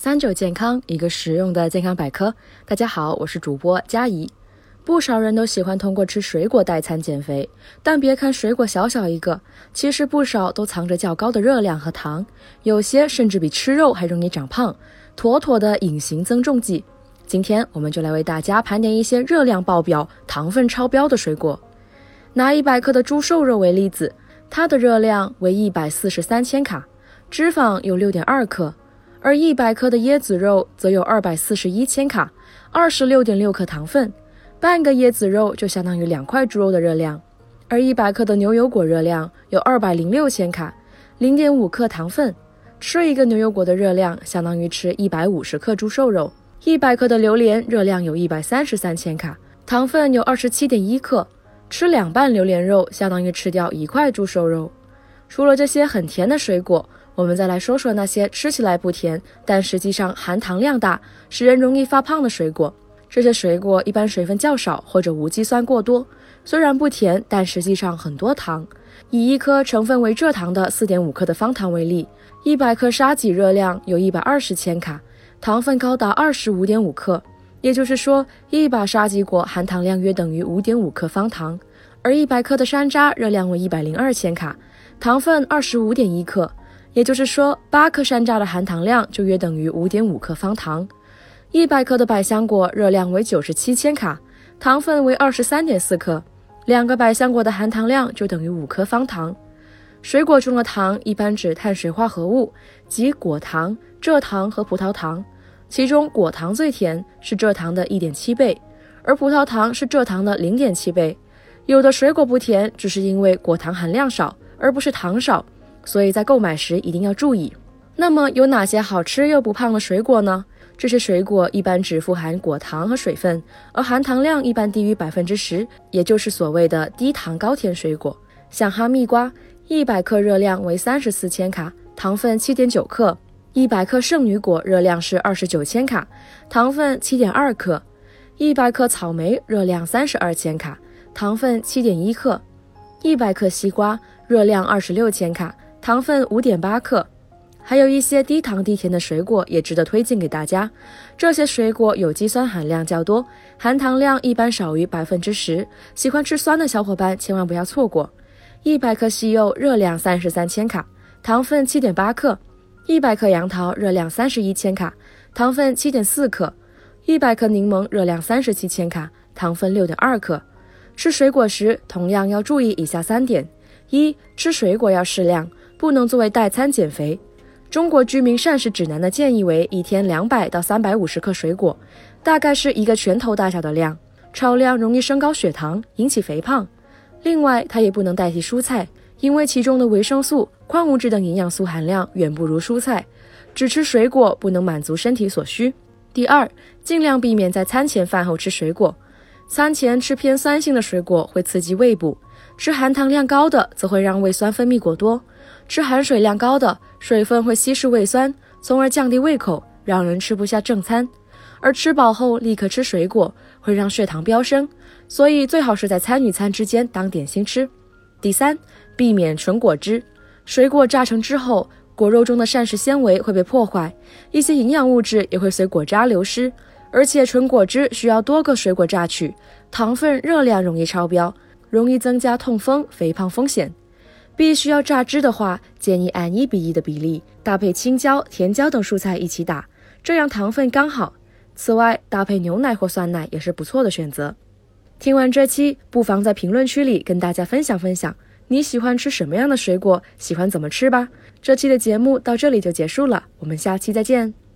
三九健康，一个实用的健康百科。大家好，我是主播佳怡。不少人都喜欢通过吃水果代餐减肥，但别看水果小小一个，其实不少都藏着较高的热量和糖，有些甚至比吃肉还容易长胖，妥妥的隐形增重剂。今天我们就来为大家盘点一些热量爆表、糖分超标的水果。拿一百克的猪瘦肉为例子，它的热量为一百四十三千卡，脂肪有六点二克。而一百克的椰子肉则有二百四十一千卡，二十六点六克糖分，半个椰子肉就相当于两块猪肉的热量。而一百克的牛油果热量有二百零六千卡，零点五克糖分，吃一个牛油果的热量相当于吃一百五十克猪瘦肉。一百克的榴莲热量有一百三十三千卡，糖分有二十七点一克，吃两瓣榴莲肉相当于吃掉一块猪瘦肉。除了这些很甜的水果。我们再来说说那些吃起来不甜，但实际上含糖量大，使人容易发胖的水果。这些水果一般水分较少或者无机酸过多，虽然不甜，但实际上很多糖。以一颗成分为蔗糖的四点五克的方糖为例，一百克沙棘热量有一百二十千卡，糖分高达二十五点五克。也就是说，一把沙棘果含糖量约等于五点五克方糖。而一百克的山楂热量为一百零二千卡，糖分二十五点一克。也就是说，八克山楂的含糖量就约等于五点五克方糖。一百克的百香果热量为九十七千卡，糖分为二十三点四克，两个百香果的含糖量就等于五克方糖。水果中的糖一般指碳水化合物，即果糖、蔗糖和葡萄糖，其中果糖最甜，是蔗糖的一点七倍，而葡萄糖是蔗糖的零点七倍。有的水果不甜，只是因为果糖含量少，而不是糖少。所以在购买时一定要注意。那么有哪些好吃又不胖的水果呢？这些水果一般只富含果糖和水分，而含糖量一般低于百分之十，也就是所谓的低糖高甜水果。像哈密瓜，一百克热量为三十四千卡，糖分七点九克；一百克圣女果热量是二十九千卡，糖分七点二克；一百克草莓热量三十二千卡，糖分七点一克；一百克西瓜热量二十六千卡。糖分五点八克，还有一些低糖低甜的水果也值得推荐给大家。这些水果有机酸含量较多，含糖量一般少于百分之十。喜欢吃酸的小伙伴千万不要错过。一百克西柚热量三十三千卡，糖分七点八克；一百克杨桃热量三十一千卡，糖分七点四克；一百克柠檬热量三十七千卡，糖分六点二克。吃水果时同样要注意以下三点：一、吃水果要适量。不能作为代餐减肥。中国居民膳食指南的建议为一天两百到三百五十克水果，大概是一个拳头大小的量。超量容易升高血糖，引起肥胖。另外，它也不能代替蔬菜，因为其中的维生素、矿物质等营养素含量远不如蔬菜。只吃水果不能满足身体所需。第二，尽量避免在餐前饭后吃水果。餐前吃偏酸性的水果会刺激胃部，吃含糖量高的则会让胃酸分泌过多。吃含水量高的，水分会稀释胃酸，从而降低胃口，让人吃不下正餐。而吃饱后立刻吃水果，会让血糖飙升，所以最好是在餐与餐之间当点心吃。第三，避免纯果汁。水果榨成之后，果肉中的膳食纤维会被破坏，一些营养物质也会随果渣流失。而且纯果汁需要多个水果榨取，糖分、热量容易超标，容易增加痛风、肥胖风险。必须要榨汁的话，建议按一比一的比例搭配青椒、甜椒等蔬菜一起打，这样糖分刚好。此外，搭配牛奶或酸奶也是不错的选择。听完这期，不妨在评论区里跟大家分享分享，你喜欢吃什么样的水果，喜欢怎么吃吧。这期的节目到这里就结束了，我们下期再见。